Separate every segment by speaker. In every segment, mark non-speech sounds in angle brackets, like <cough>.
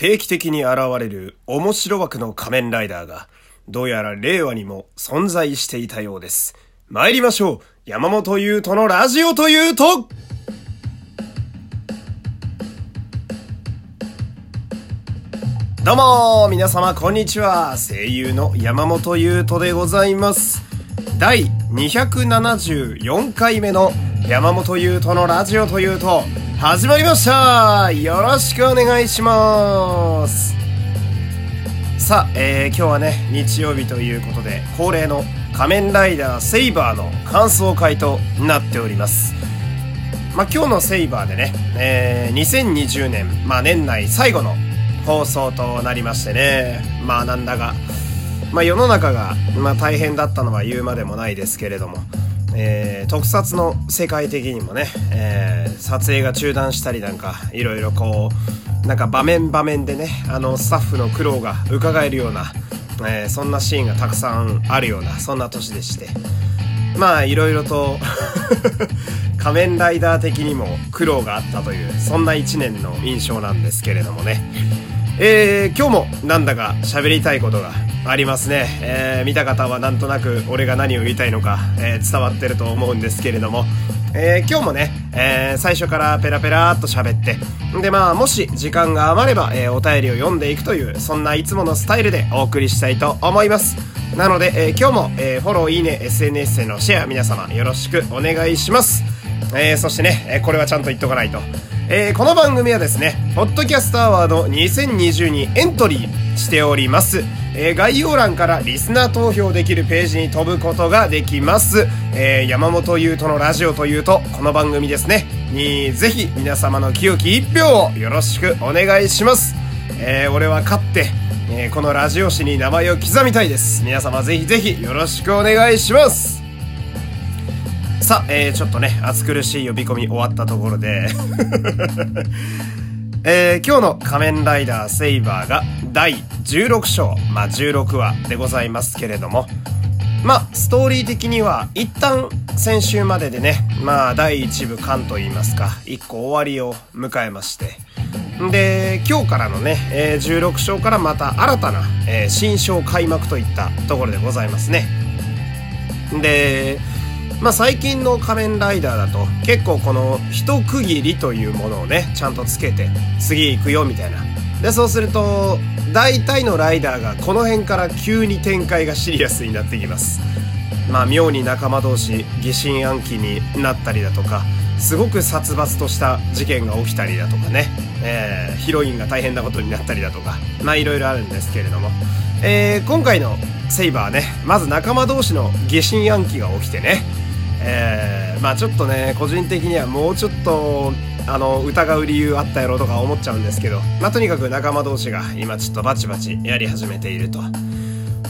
Speaker 1: 定期的に現れる面白枠の仮面ライダーが、どうやら令和にも存在していたようです。参りましょう。山本優斗のラジオというとどうも皆様こんにちは。声優の山本優斗でございます。第274回目の山本優斗のラジオというと始まりました。よろしくお願いします。さあ、えー、今日はね日曜日ということで恒例の仮面ライダーセイバーの感想会となっております。まあ、今日のセイバーでね、えー、2020年、まあ、年内最後の放送となりましてね。まあなんだが、まあ、世の中が、まあ、大変だったのは言うまでもないですけれども。えー、特撮の世界的にもね、えー、撮影が中断したりなんかいろいろこうなんか場面場面でねあのスタッフの苦労が伺えるような、えー、そんなシーンがたくさんあるようなそんな年でして。まあいろいろと <laughs> 仮面ライダー的にも苦労があったというそんな一年の印象なんですけれどもね。えー、今日もなんだか喋りたいことがありますね、えー、見た方はなんとなく俺が何を言いたいのか、えー、伝わってると思うんですけれども、え、今日もね、え最初からペラペラっと喋って。でまあもし時間が余れば、えお便りを読んでいくというそんないつものスタイルでお送りしたいと思います。なので、え今日も、えフォローいいね SNS へのシェア皆様よろしくお願いします、えそしてね、えこれはちゃんと言っとかないと。えー、この番組はですね、ポッドキャストアワード2020にエントリーしております。えー、概要欄からリスナー投票できるページに飛ぶことができます。えー、山本優斗のラジオというと、この番組ですね、にぜひ皆様の清き一票をよろしくお願いします。えー、俺は勝って、えー、このラジオ誌に名前を刻みたいです。皆様ぜひぜひよろしくお願いします。さあ、えー、ちょっとね、暑苦しい呼び込み終わったところで。<laughs> えー、今日の仮面ライダーセイバーが第16章、まあ、16話でございますけれども、まあ、ストーリー的には一旦先週まででね、まあ、第1部完と言いますか、1個終わりを迎えまして、で、今日からのね、えー、16章からまた新たな、えー、新章開幕といったところでございますね。で、まあ、最近の仮面ライダーだと結構この一区切りというものをねちゃんとつけて次行くよみたいな。でそうすると大体のライダーがこの辺から急に展開がシリアスになってきます。まあ妙に仲間同士疑心暗鬼になったりだとかすごく殺伐とした事件が起きたりだとかね、えー、ヒロインが大変なことになったりだとかまあいろいろあるんですけれども、えー、今回のセイバーねまず仲間同士の疑心暗鬼が起きてねえー、まあちょっとね個人的にはもうちょっとあの疑う理由あったやろとか思っちゃうんですけどまあとにかく仲間同士が今ちょっとバチバチやり始めていると。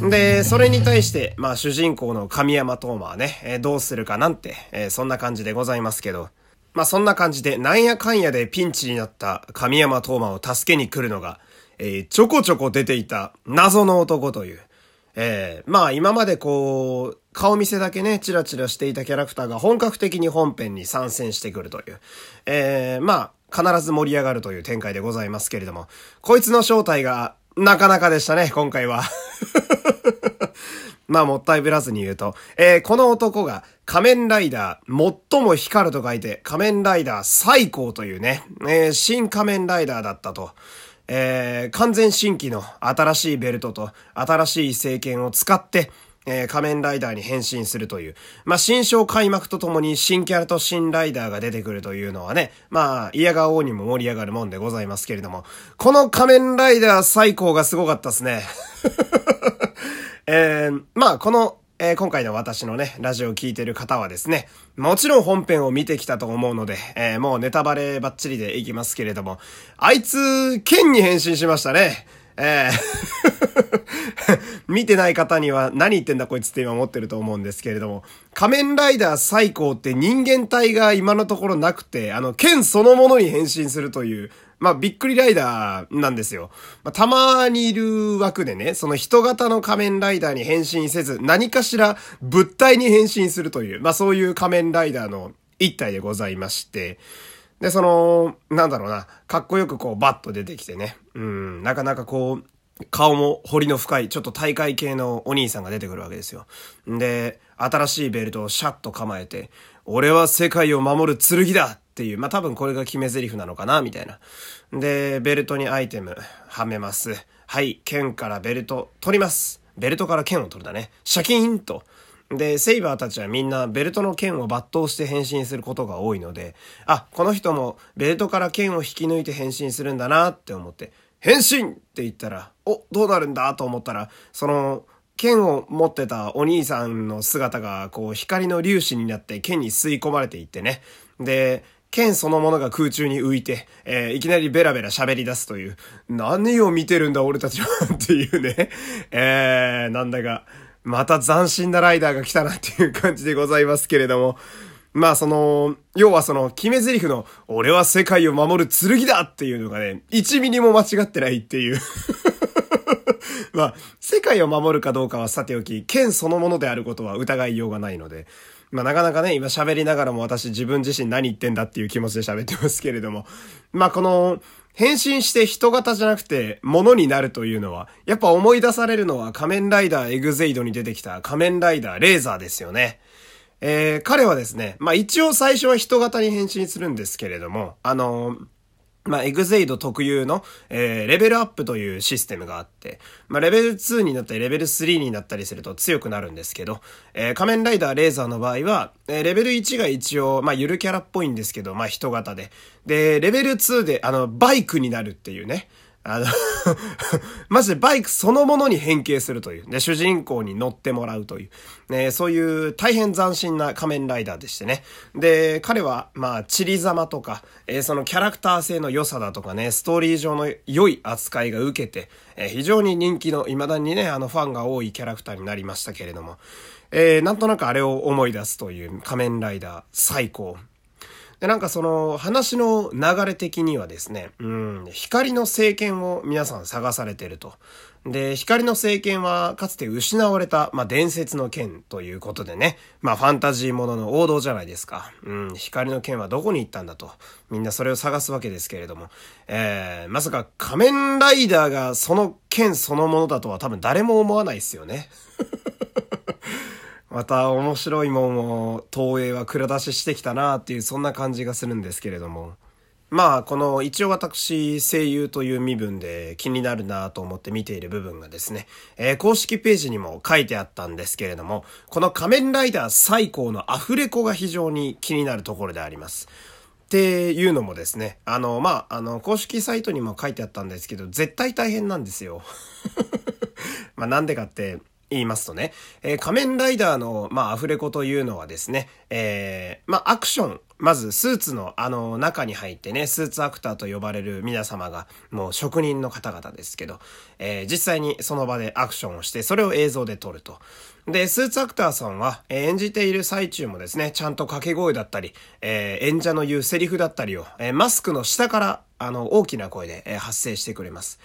Speaker 1: で、それに対して、まあ主人公の神山東馬はね、えー、どうするかなんて、えー、そんな感じでございますけど、まあそんな感じでなんやかんやでピンチになった神山東馬を助けに来るのが、えー、ちょこちょこ出ていた謎の男という、えー、まあ今までこう、顔見せだけね、チラチラしていたキャラクターが本格的に本編に参戦してくるという、えー、まあ、必ず盛り上がるという展開でございますけれども、こいつの正体がなかなかでしたね、今回は。<laughs> まあ、もったいぶらずに言うと、えー、この男が仮面ライダー、最も光ると書いて、仮面ライダー最高というね、えー、新仮面ライダーだったと。えー、完全新規の新しいベルトと新しい政権を使って、えー、仮面ライダーに変身するという。まあ、新章開幕とともに新キャラと新ライダーが出てくるというのはね、まあ、嫌が王にも盛り上がるもんでございますけれども、この仮面ライダー最高がすごかったですね。<laughs> えー、まあ、このえー、今回の私のね、ラジオを聴いてる方はですね、もちろん本編を見てきたと思うので、えー、もうネタバレバッチリでいきますけれども、あいつ、剣に変身しましたね。えー <laughs> 見てない方には何言ってんだこいつって今思ってると思うんですけれども、仮面ライダー最高って人間体が今のところなくて、あの、剣そのものに変身するという、まあ、びっくりライダーなんですよ。まあ、たまにいる枠でね、その人型の仮面ライダーに変身せず、何かしら物体に変身するという、まあ、そういう仮面ライダーの一体でございまして、で、その、なんだろうな、かっこよくこうバッと出てきてね。うん、なかなかこう、顔も彫りの深い、ちょっと大会系のお兄さんが出てくるわけですよ。で、新しいベルトをシャッと構えて、俺は世界を守る剣だっていう、まあ、多分これが決め台詞なのかな、みたいな。で、ベルトにアイテムはめます。はい、剣からベルト取ります。ベルトから剣を取るだね。シャキーンと。で、セイバーたちはみんなベルトの剣を抜刀して変身することが多いので、あ、この人もベルトから剣を引き抜いて変身するんだなって思って、変身って言ったら、お、どうなるんだと思ったら、その、剣を持ってたお兄さんの姿が、こう、光の粒子になって剣に吸い込まれていってね。で、剣そのものが空中に浮いて、えー、いきなりベラベラ喋り出すという、何を見てるんだ俺たちはっていうね。えー、なんだか、また斬新なライダーが来たなっていう感じでございますけれども。まあその、要はその、決め台詞の、俺は世界を守る剣だっていうのがね、1ミリも間違ってないっていう。<laughs> まあ、世界を守るかどうかはさておき、剣そのものであることは疑いようがないので、まあなかなかね、今喋りながらも私自分自身何言ってんだっていう気持ちで喋ってますけれども、まあこの、変身して人型じゃなくて物になるというのは、やっぱ思い出されるのは仮面ライダーエグゼイドに出てきた仮面ライダーレーザーですよね。えー、彼はですね、まあ一応最初は人型に変身するんですけれども、あのーまあ、エグゼイド特有の、えー、レベルアップというシステムがあって、まあ、レベル2になったり、レベル3になったりすると強くなるんですけど、えー、仮面ライダーレーザーの場合は、えー、レベル1が一応、まあ、ゆるキャラっぽいんですけど、まあ、人型で。で、レベル2で、あの、バイクになるっていうね。あの <laughs> マジでバイクそのものに変形するという。で、主人公に乗ってもらうという。ね、そういう大変斬新な仮面ライダーでしてね。で、彼は、まあ、チリ様とか、えー、そのキャラクター性の良さだとかね、ストーリー上の良い扱いが受けて、えー、非常に人気の、未だにね、あのファンが多いキャラクターになりましたけれども、えー、なんとなくあれを思い出すという仮面ライダー最高。で、なんかその話の流れ的にはですね、うん、光の聖剣を皆さん探されてると。で、光の聖剣はかつて失われた、まあ、伝説の剣ということでね、まあ、ファンタジーものの王道じゃないですか。うん、光の剣はどこに行ったんだと。みんなそれを探すわけですけれども、えー、まさか仮面ライダーがその剣そのものだとは多分誰も思わないですよね。また面白いもんを東映は蔵出ししてきたなっていうそんな感じがするんですけれども。まあ、この一応私声優という身分で気になるなと思って見ている部分がですね、えー、公式ページにも書いてあったんですけれども、この仮面ライダー最高のアフレコが非常に気になるところであります。っていうのもですね、あの、まあ、あの、公式サイトにも書いてあったんですけど、絶対大変なんですよ。<laughs> まあ、なんでかって、言いますとね、えー、仮面ライダーの、まあ、アフレコというのはですね、えー、まあ、アクション、まず、スーツの、あの、中に入ってね、スーツアクターと呼ばれる皆様が、もう職人の方々ですけど、えー、実際にその場でアクションをして、それを映像で撮ると。で、スーツアクターさんは、え、演じている最中もですね、ちゃんと掛け声だったり、え、演者の言うセリフだったりを、え、マスクの下から、あの、大きな声で、え、発声してくれます。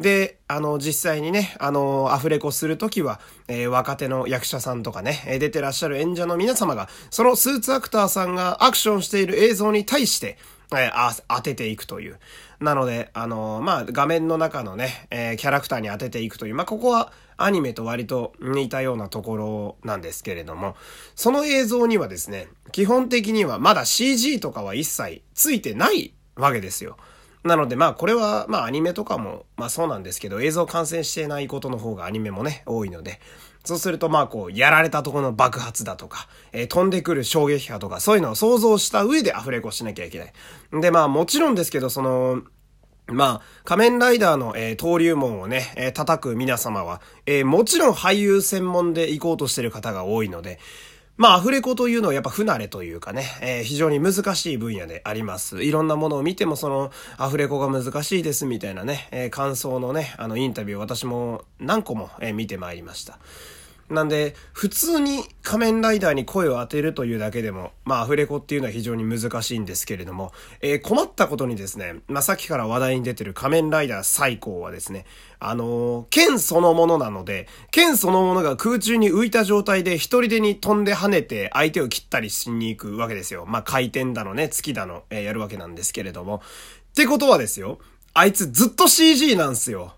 Speaker 1: で、あの、実際にね、あの、アフレコするときは、えー、若手の役者さんとかね、出てらっしゃる演者の皆様が、そのスーツアクターさんがアクションしている映像に対して、えー、当てていくという。なので、あのまあ、画面の中のね、えー、キャラクターに当てていくという、まあ、ここはアニメと割と似たようなところなんですけれども、その映像にはですね、基本的にはまだ CG とかは一切ついてないわけですよ。なのでまあこれはまあアニメとかもまあそうなんですけど映像完成してないことの方がアニメもね多いのでそうするとまあこうやられたとこの爆発だとか、えー、飛んでくる衝撃波とかそういうのを想像した上でアフレコしなきゃいけない。でまあもちろんですけどそのまあ、仮面ライダーの、えー、登竜門をね、えー、叩く皆様は、えー、もちろん俳優専門で行こうとしてる方が多いので、まあ、アフレコというのはやっぱ不慣れというかね、えー、非常に難しい分野であります。いろんなものを見てもその、アフレコが難しいですみたいなね、えー、感想のね、あの、インタビューを私も何個も、えー、見てまいりました。なんで、普通に仮面ライダーに声を当てるというだけでも、まあ、アフレコっていうのは非常に難しいんですけれども、えー、困ったことにですね、まあ、さっきから話題に出てる仮面ライダー最高はですね、あのー、剣そのものなので、剣そのものが空中に浮いた状態で一人でに飛んで跳ねて相手を切ったりしに行くわけですよ。まあ、回転だのね、月だの、えー、やるわけなんですけれども。ってことはですよ、あいつずっと CG なんすよ。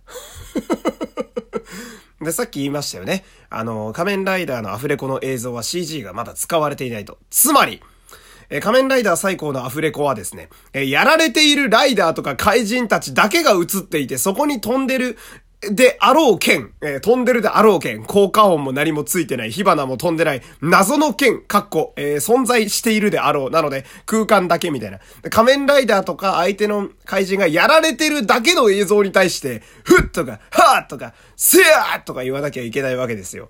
Speaker 1: で、さっき言いましたよね。あの、仮面ライダーのアフレコの映像は CG がまだ使われていないと。つまり、え仮面ライダー最高のアフレコはですね、えやられているライダーとか怪人たちだけが映っていて、そこに飛んでるであろう剣、えー、飛んでるであろう剣、効果音も何もついてない、火花も飛んでない、謎の剣、かっこ、えー、存在しているであろう。なので、空間だけみたいな。仮面ライダーとか相手の怪人がやられてるだけの映像に対して、ふっとか、はーとか、せやーとか言わなきゃいけないわけですよ。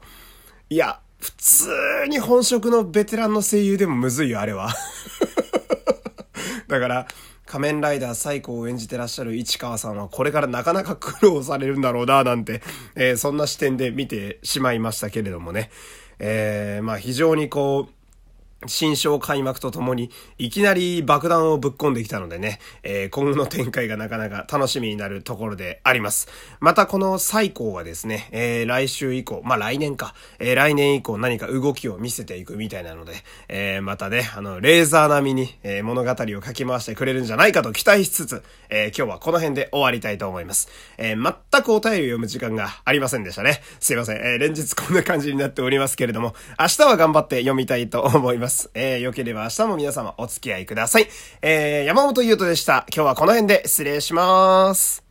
Speaker 1: いや、普通に本職のベテランの声優でもむずいよ、あれは。<laughs> だから、仮面ライダー最高を演じてらっしゃる市川さんはこれからなかなか苦労されるんだろうな、なんて、えー、そんな視点で見てしまいましたけれどもね。えー、まあ非常にこう、新章開幕とともに、いきなり爆弾をぶっ込んできたのでね、えー、今後の展開がなかなか楽しみになるところであります。またこの最高はですね、えー、来週以降、まあ、来年か、えー、来年以降何か動きを見せていくみたいなので、えまたね、あの、レーザー並みに、え物語を書き回してくれるんじゃないかと期待しつつ、え今日はこの辺で終わりたいと思います。え全くお便りを読む時間がありませんでしたね。すいません。え連日こんな感じになっておりますけれども、明日は頑張って読みたいと思いますます。えー、良ければ明日も皆様お付き合いください。えー、山本優斗でした。今日はこの辺で失礼します。